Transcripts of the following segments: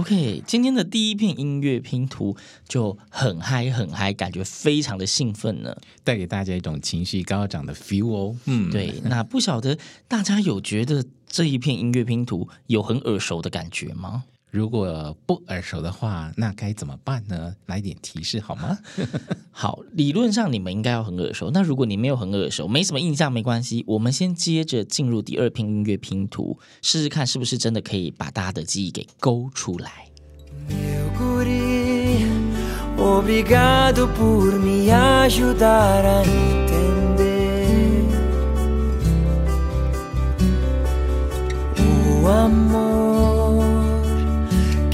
OK，今天的第一片音乐拼图就很嗨很嗨，感觉非常的兴奋呢，带给大家一种情绪高涨的 feel 哦。嗯，对，那不晓得大家有觉得这一片音乐拼图有很耳熟的感觉吗？如果不耳熟的话，那该怎么办呢？来点提示好吗？好，理论上你们应该要很耳熟。那如果你没有很耳熟，没什么印象，没关系。我们先接着进入第二篇音乐拼图，试试看是不是真的可以把大家的记忆给勾出来。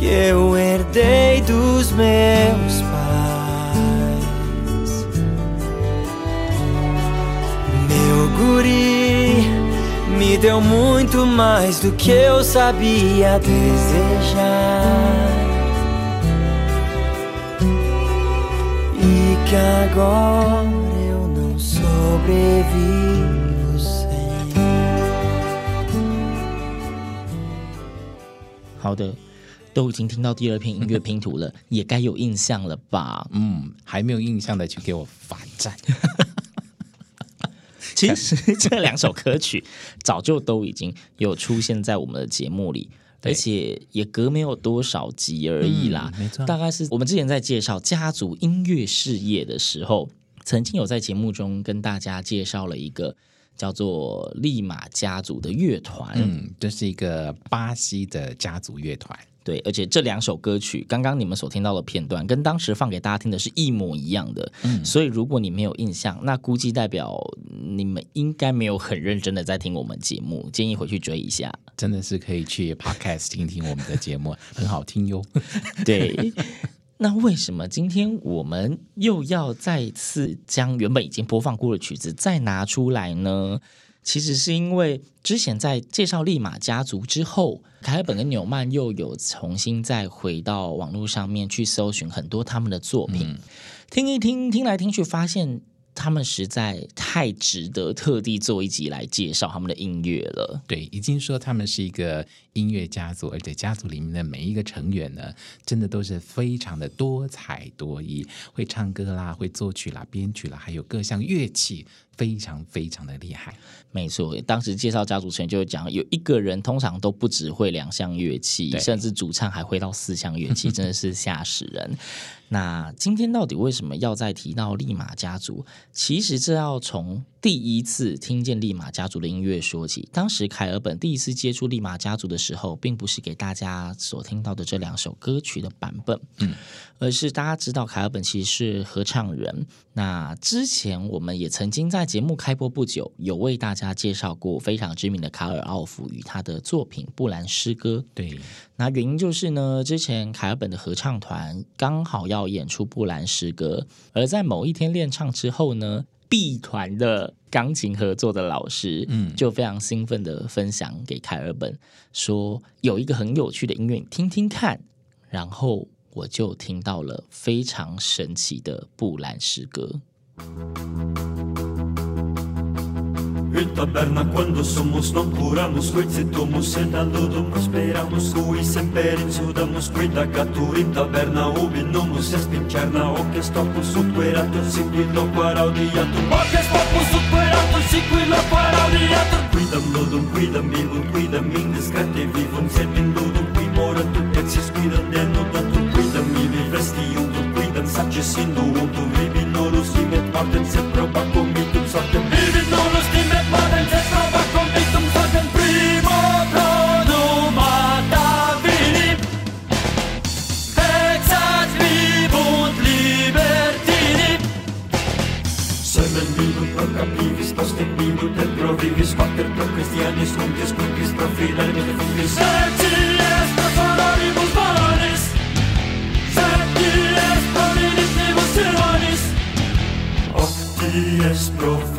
que eu herdei dos meus pais. Meu guri me deu muito mais do que eu sabia desejar. E que agora eu não sobrevivo. 好的。都已经听到第二篇音乐 拼图了，也该有印象了吧？嗯，还没有印象的，请给我罚站。其实 这两首歌曲早就都已经有出现在我们的节目里，而且也隔没有多少集而已啦。嗯，没错，大概是我们之前在介绍家族音乐事业的时候，曾经有在节目中跟大家介绍了一个叫做利马家族的乐团。嗯，这是一个巴西的家族乐团。对，而且这两首歌曲，刚刚你们所听到的片段，跟当时放给大家听的是一模一样的。嗯，所以如果你没有印象，那估计代表你们应该没有很认真的在听我们节目，建议回去追一下。真的是可以去 Podcast 听听我们的节目，很好听哟。对，那为什么今天我们又要再次将原本已经播放过的曲子再拿出来呢？其实是因为之前在介绍利马家族之后，凯尔本跟纽曼又有重新再回到网络上面去搜寻很多他们的作品，嗯、听一听，听来听去，发现他们实在太值得特地做一集来介绍他们的音乐了。对，已经说他们是一个音乐家族，而且家族里面的每一个成员呢，真的都是非常的多才多艺，会唱歌啦，会作曲啦，编曲啦，还有各项乐器。非常非常的厉害，没错。当时介绍家族成员就讲，有一个人通常都不只会两项乐器，甚至主唱还会到四项乐器，真的是吓死人。那今天到底为什么要再提到利马家族？其实这要从第一次听见利马家族的音乐说起。当时凯尔本第一次接触利马家族的时候，并不是给大家所听到的这两首歌曲的版本，嗯，而是大家知道凯尔本其实是合唱人。那之前我们也曾经在节目开播不久，有为大家介绍过非常知名的卡尔奥夫与他的作品《布兰诗歌》。对，那原因就是呢，之前凯尔本的合唱团刚好要演出《布兰诗歌》，而在某一天练唱之后呢，B 团的钢琴合作的老师，嗯，就非常兴奋的分享给凯尔本，说有一个很有趣的音乐，你听听看，然后。我就听到了非常神奇的布兰诗歌。Em taberna quando somos não curamos. Quid se tomos sentando prosperamos. Cui sempre insudamos Cuida, catur in taberna ubi nomus est pincerna Oces topus ut queratur siquilo paraudiatur Oces topus ut queratur siquilo paraudiatur vivo ludum, quidam vivum, quidam indes cate vivum Sepin ludum, qui moratur exis quidam denodatur Quidam ibi vestiundum, quidam sacis tu Vibi norus imet partem sed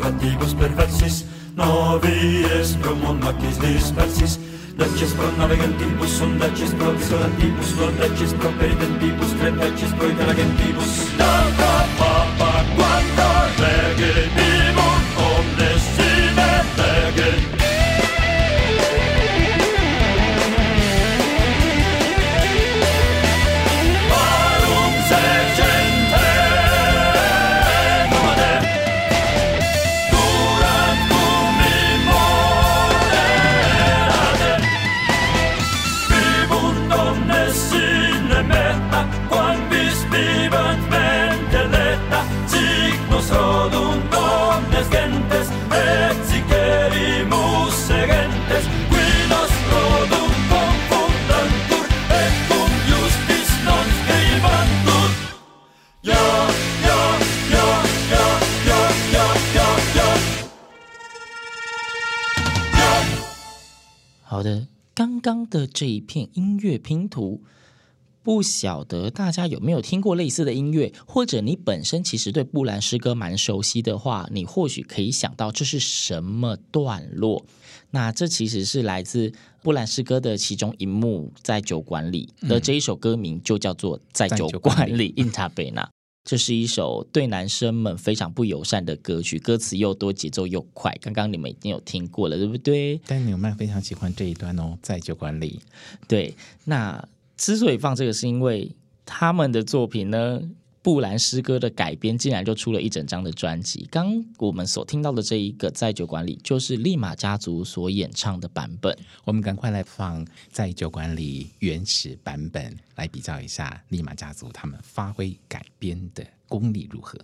fatigos perversis, novies promon macis dispersis, Daces pro navigantibus, sondaces pro dissolantibus, lordaces pro peritentibus, credaces pro interagentibus. Da, da, da. 好的，刚刚的这一片音乐？拼图，不晓得。大家有没有听过类似的音乐，或者你本身其实对布兰诗歌蛮熟悉的话，你或许可以想到这是什么段落。那这其实是来自布兰诗歌的其中一幕，在酒馆里的这一首歌名就叫做《在酒馆里》（In t a b e n a。这是一首对男生们非常不友善的歌曲，歌词又多，节奏又快。刚刚你们已经有听过了，对不对？但纽曼非常喜欢这一段哦，在酒馆里。对，那之所以放这个，是因为他们的作品呢，布兰诗歌的改编竟然就出了一整张的专辑。刚我们所听到的这一个在酒馆里，就是利马家族所演唱的版本。我们赶快来放在酒馆里原始版本，来比较一下利马家族他们发挥改编的功力如何。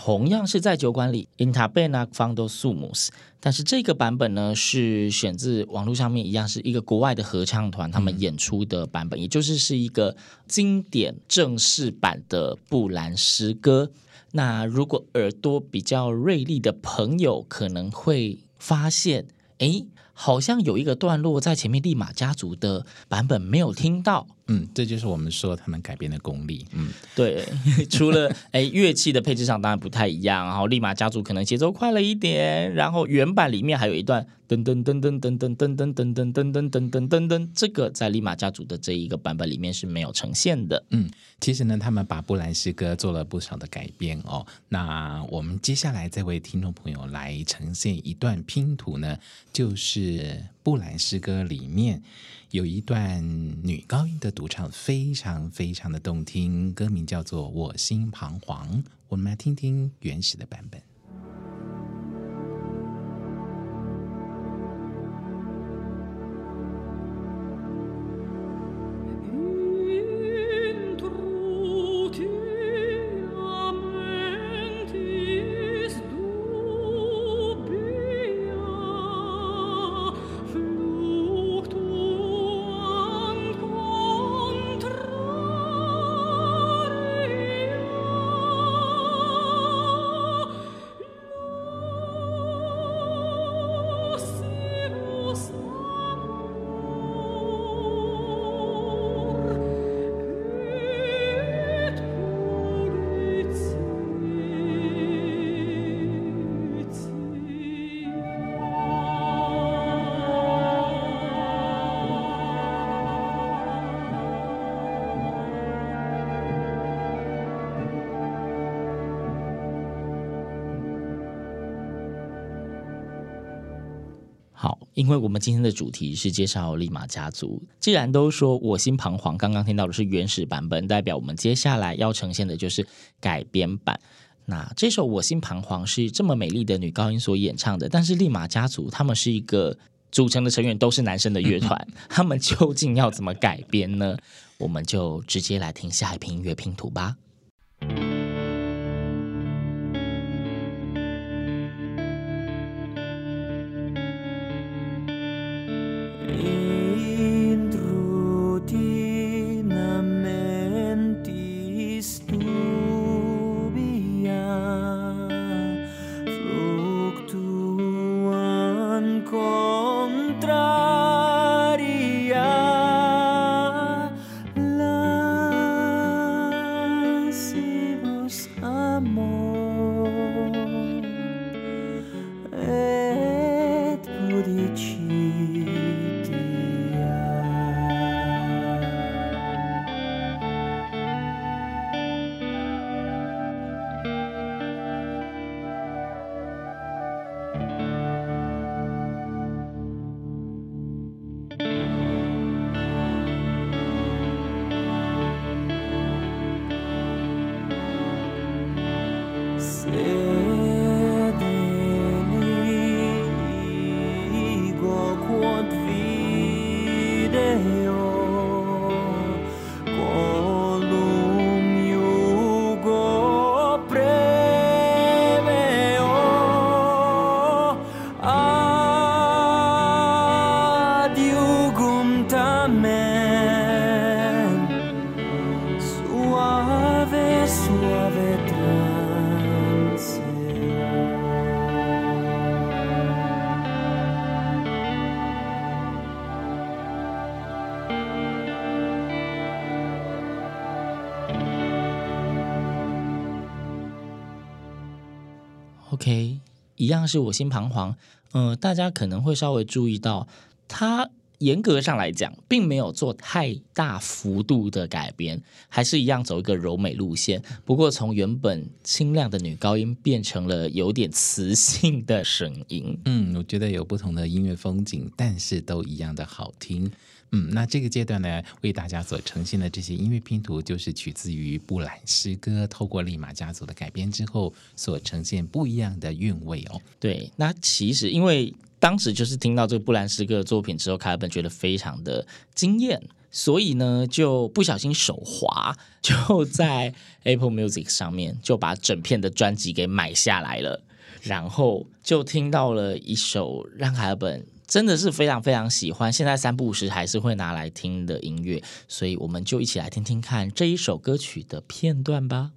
同样是在酒馆里，In Taverna quando sumus，但是这个版本呢是选自网络上面一样是一个国外的合唱团他们演出的版本，嗯、也就是是一个经典正式版的布兰诗歌。那如果耳朵比较锐利的朋友可能会发现，哎，好像有一个段落在前面利马家族的版本没有听到。嗯，这就是我们说他们改编的功力。嗯，对，除了哎乐器的配置上当然不太一样，然后利马家族可能节奏快了一点，然后原版里面还有一段噔噔噔噔噔噔噔噔噔噔噔噔噔噔噔噔，这个在利马家族的这一个版本里面是没有呈现的。嗯，其实呢，他们把布兰诗歌做了不少的改编哦。那我们接下来再为听众朋友来呈现一段拼图呢，就是是布兰诗歌里面。有一段女高音的独唱，非常非常的动听，歌名叫做《我心彷徨》，我们来听听原始的版本。因为我们今天的主题是介绍利马家族。既然都说我心彷徨，刚刚听到的是原始版本，代表我们接下来要呈现的就是改编版。那这首《我心彷徨》是这么美丽的女高音所演唱的，但是利马家族他们是一个组成的成员都是男生的乐团，他们究竟要怎么改编呢？我们就直接来听下一篇音乐拼图吧。是我心彷徨。嗯、大家可能会稍微注意到，它严格上来讲，并没有做太大幅度的改编，还是一样走一个柔美路线。不过，从原本清亮的女高音变成了有点磁性的声音。嗯，我觉得有不同的音乐风景，但是都一样的好听。嗯，那这个阶段呢，为大家所呈现的这些音乐拼图，就是取自于布兰诗歌，透过利玛家族的改编之后，所呈现不一样的韵味哦。对，那其实因为当时就是听到这个布兰诗歌的作品之后，凯尔本觉得非常的惊艳，所以呢，就不小心手滑，就在 Apple Music 上面就把整片的专辑给买下来了，然后就听到了一首让凯尔本。真的是非常非常喜欢，现在三不五时还是会拿来听的音乐，所以我们就一起来听听看这一首歌曲的片段吧。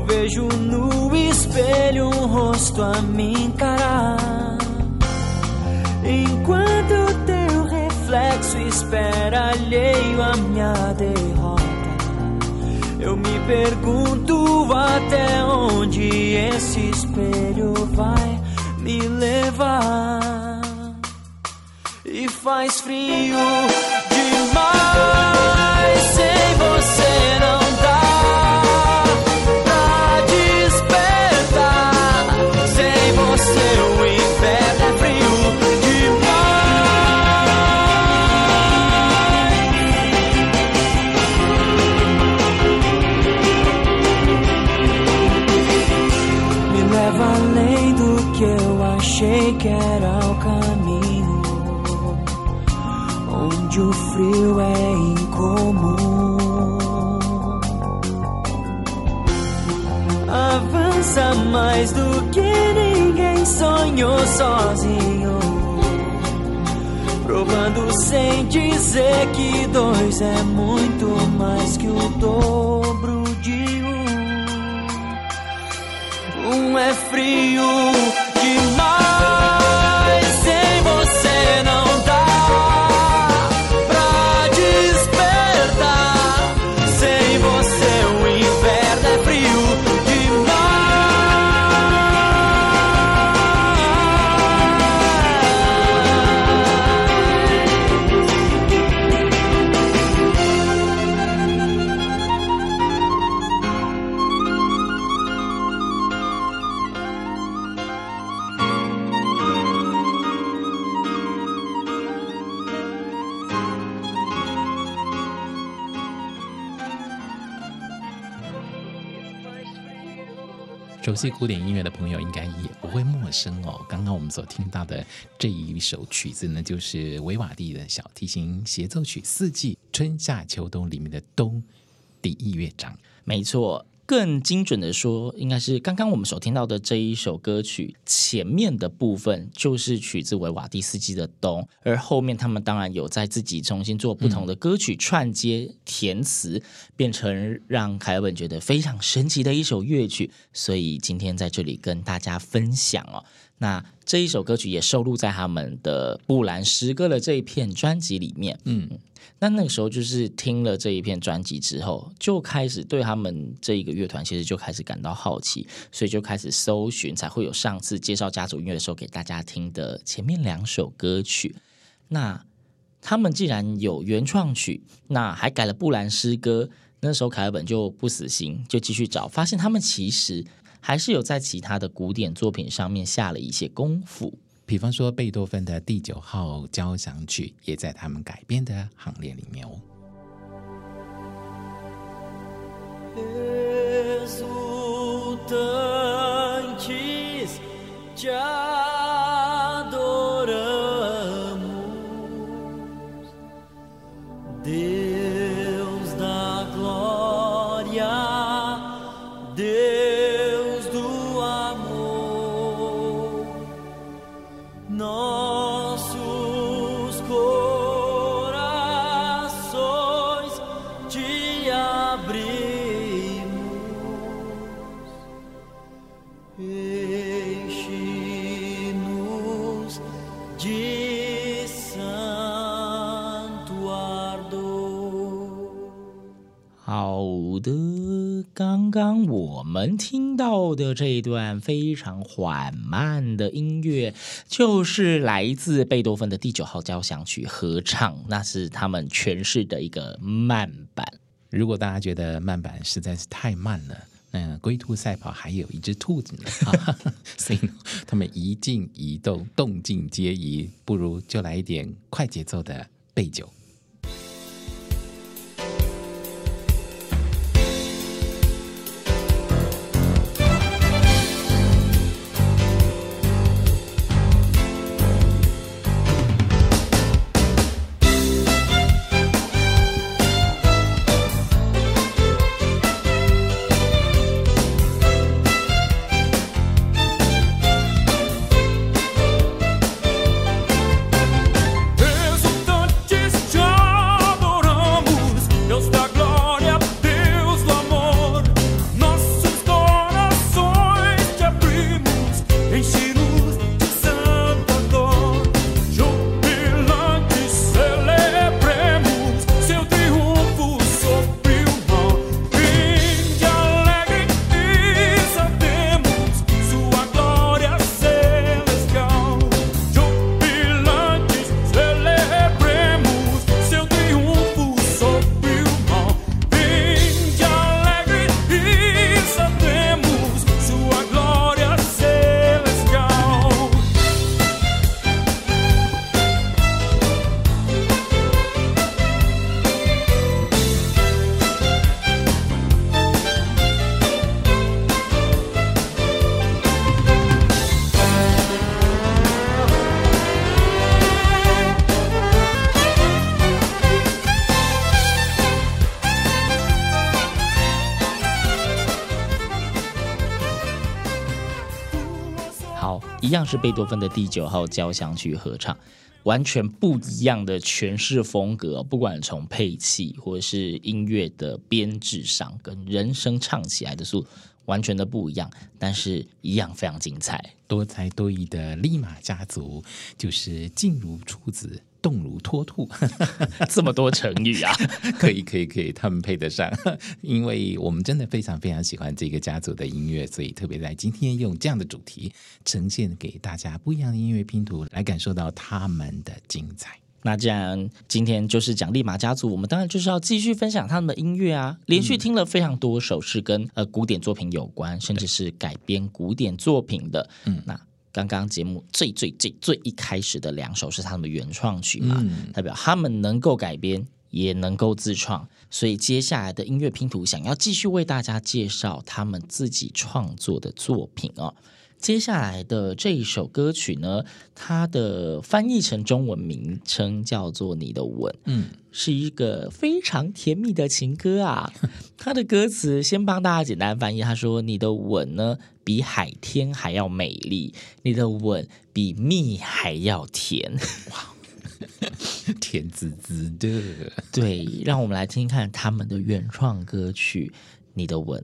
Eu vejo no espelho um rosto a me encarar. Enquanto teu reflexo espera alheio à minha derrota, eu me pergunto até onde esse espelho vai me levar. E faz frio demais. seu é incomum. Avança mais do que ninguém sonhou sozinho. Provando sem dizer que dois é muito mais que o dobro de um. Um é frio. 熟悉古典音乐的朋友应该也不会陌生哦。刚刚我们所听到的这一首曲子呢，就是维瓦蒂的小提琴协奏曲《四季春夏秋冬》里面的冬第一乐章。没错。更精准的说，应该是刚刚我们所听到的这一首歌曲前面的部分就是取自维瓦蒂斯基的《冬》，而后面他们当然有在自己重新做不同的歌曲串接填词，变成让凯尔本觉得非常神奇的一首乐曲。所以今天在这里跟大家分享哦。那这一首歌曲也收录在他们的《布兰诗歌》的这一片专辑里面。嗯，那那个时候就是听了这一片专辑之后，就开始对他们这一个乐团其实就开始感到好奇，所以就开始搜寻，才会有上次介绍家族音乐的时候给大家听的前面两首歌曲。那他们既然有原创曲，那还改了《布兰诗歌》，那时候凯尔本就不死心，就继续找，发现他们其实。还是有在其他的古典作品上面下了一些功夫，比方说贝多芬的第九号交响曲也在他们改编的行列里面哦。刚刚我们听到的这一段非常缓慢的音乐，就是来自贝多芬的第九号交响曲合唱，那是他们诠释的一个慢版。如果大家觉得慢版实在是太慢了，那龟兔赛跑还有一只兔子呢，所以他们一静一动，动静皆宜，不如就来一点快节奏的贝九。像是贝多芬的第九号交响曲合唱，完全不一样的诠释风格，不管从配器或是音乐的编制上，跟人声唱起来的速度完全的不一样，但是一样非常精彩。多才多艺的利马家族，就是静如处子。动如脱兔，这么多成语啊！可以，可以，可以，他们配得上，因为我们真的非常非常喜欢这个家族的音乐，所以特别在今天用这样的主题呈现给大家不一样的音乐拼图，来感受到他们的精彩。那既然今天就是讲利马家族，我们当然就是要继续分享他们的音乐啊！连续听了非常多首是跟呃古典作品有关，甚至是改编古典作品的，嗯，那。刚刚节目最最最最一开始的两首是他们的原创曲嘛，嗯、代表他们能够改编，也能够自创，所以接下来的音乐拼图想要继续为大家介绍他们自己创作的作品哦。接下来的这一首歌曲呢，它的翻译成中文名称叫做《你的吻》，嗯，是一个非常甜蜜的情歌啊。它的歌词先帮大家简单翻译，他说：“你的吻呢，比海天还要美丽，你的吻比蜜还要甜。”哇！甜滋滋的，对，让我们来听听看他们的原创歌曲《你的吻》。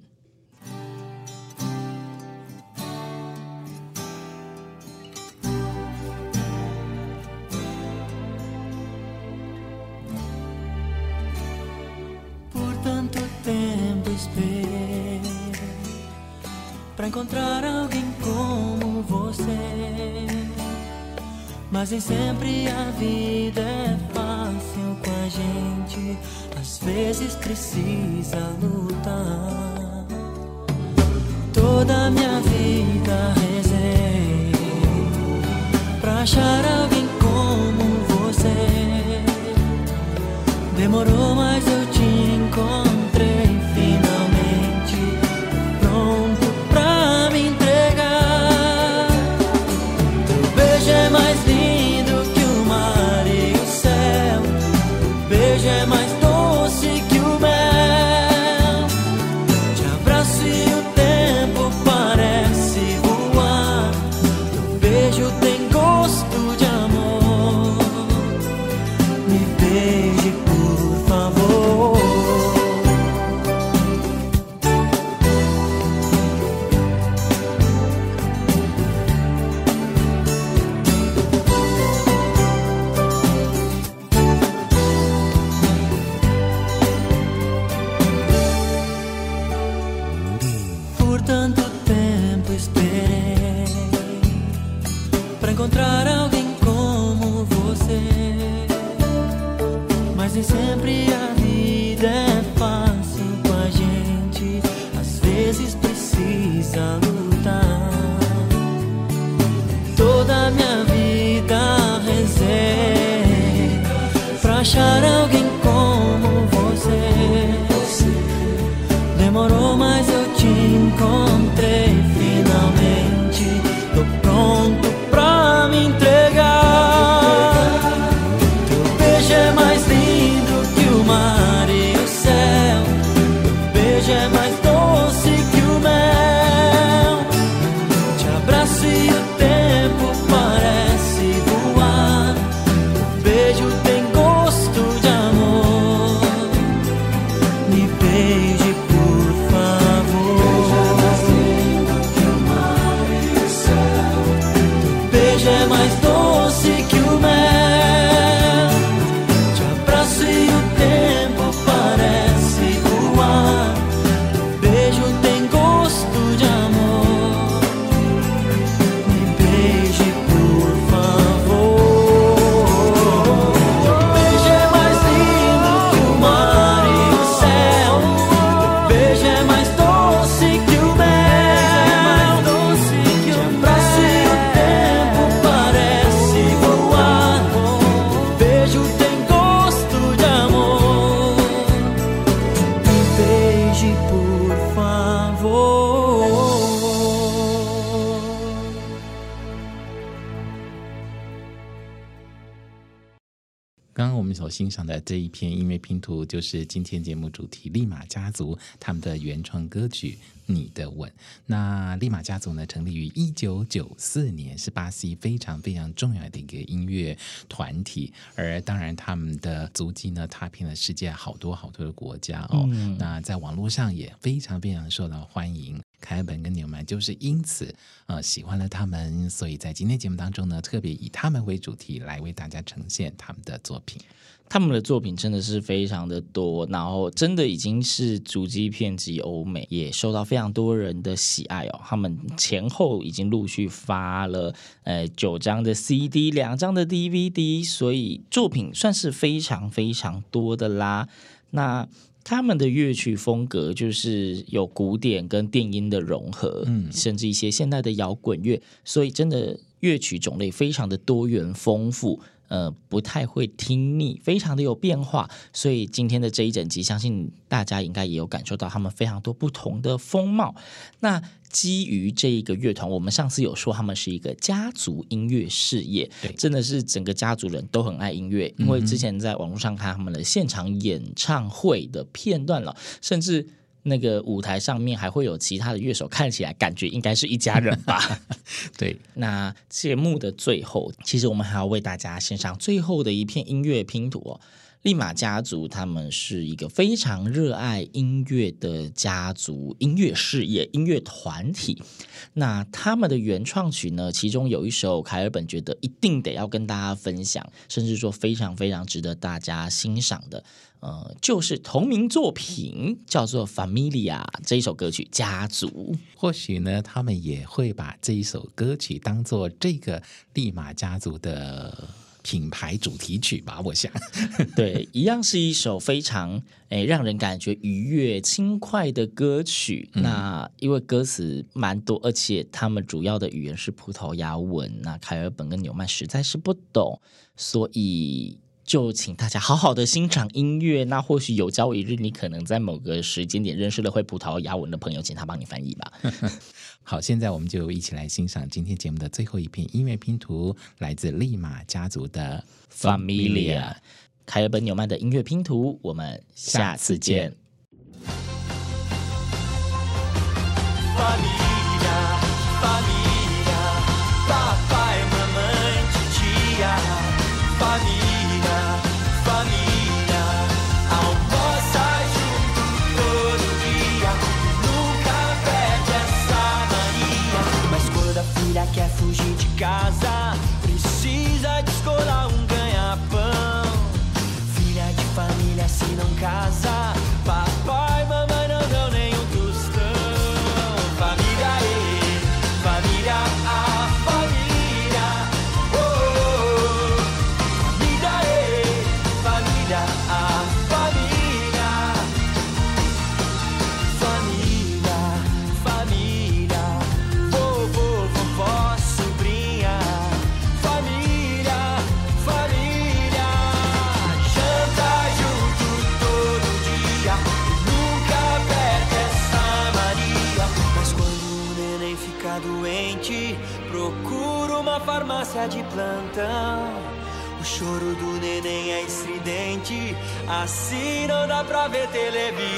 Mas nem sempre a vida é fácil com a gente. Às vezes precisa lutar. Toda minha vida rezei pra achar a mais 欣赏的这一篇音乐拼图，就是今天节目主题——利马家族他们的原创歌曲《你的吻》。那利马家族呢，成立于一九九四年，是巴西非常非常重要的一个音乐团体。而当然，他们的足迹呢，踏遍了世界好多好多的国家哦。嗯、那在网络上也非常非常受到欢迎。凯本跟纽曼就是因此呃喜欢了他们，所以在今天节目当中呢，特别以他们为主题来为大家呈现他们的作品。他们的作品真的是非常的多，然后真的已经是足迹遍及欧美，也受到非常多人的喜爱哦。他们前后已经陆续发了呃九张的 CD，两张的 DVD，所以作品算是非常非常多的啦。那他们的乐曲风格就是有古典跟电音的融合，嗯，甚至一些现代的摇滚乐，所以真的乐曲种类非常的多元丰富。呃不太会听腻，非常的有变化。所以今天的这一整集，相信大家应该也有感受到他们非常多不同的风貌。那基于这一个乐团，我们上次有说他们是一个家族音乐事业，对，真的是整个家族人都很爱音乐。因为之前在网络上看他们的现场演唱会的片段了，甚至。那个舞台上面还会有其他的乐手，看起来感觉应该是一家人吧？对。那节目的最后，其实我们还要为大家献上最后的一片音乐拼图哦。利马家族他们是一个非常热爱音乐的家族音乐事业音乐团体。那他们的原创曲呢，其中有一首凯尔本觉得一定得要跟大家分享，甚至说非常非常值得大家欣赏的。呃，就是同名作品叫做《Familia》这一首歌曲《家族》，或许呢，他们也会把这一首歌曲当做这个利马家族的品牌主题曲吧。我想，对，一样是一首非常诶让人感觉愉悦、轻快的歌曲。嗯、那因为歌词蛮多，而且他们主要的语言是葡萄牙文，那凯尔本跟纽曼实在是不懂，所以。就请大家好好的欣赏音乐，那或许有朝一日你可能在某个时间点认识了会葡萄牙文的朋友，请他帮你翻译吧。好，现在我们就一起来欣赏今天节目的最后一片音乐拼图，来自利马家族的 Familia，凯尔本纽曼的音乐拼图，我们下次见。casa. pra ver televisão.